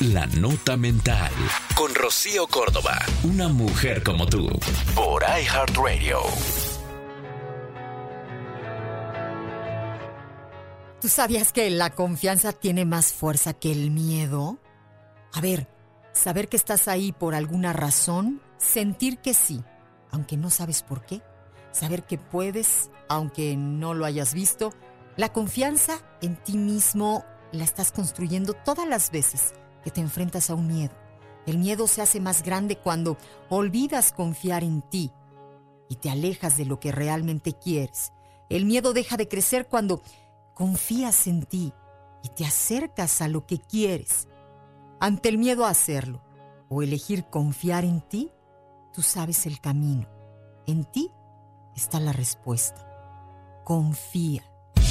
La Nota Mental. Con Rocío Córdoba. Una mujer como tú. Por iHeartRadio. ¿Tú sabías que la confianza tiene más fuerza que el miedo? A ver, saber que estás ahí por alguna razón, sentir que sí, aunque no sabes por qué, saber que puedes, aunque no lo hayas visto, la confianza en ti mismo la estás construyendo todas las veces que te enfrentas a un miedo. El miedo se hace más grande cuando olvidas confiar en ti y te alejas de lo que realmente quieres. El miedo deja de crecer cuando confías en ti y te acercas a lo que quieres. Ante el miedo a hacerlo o elegir confiar en ti, tú sabes el camino. En ti está la respuesta. Confía.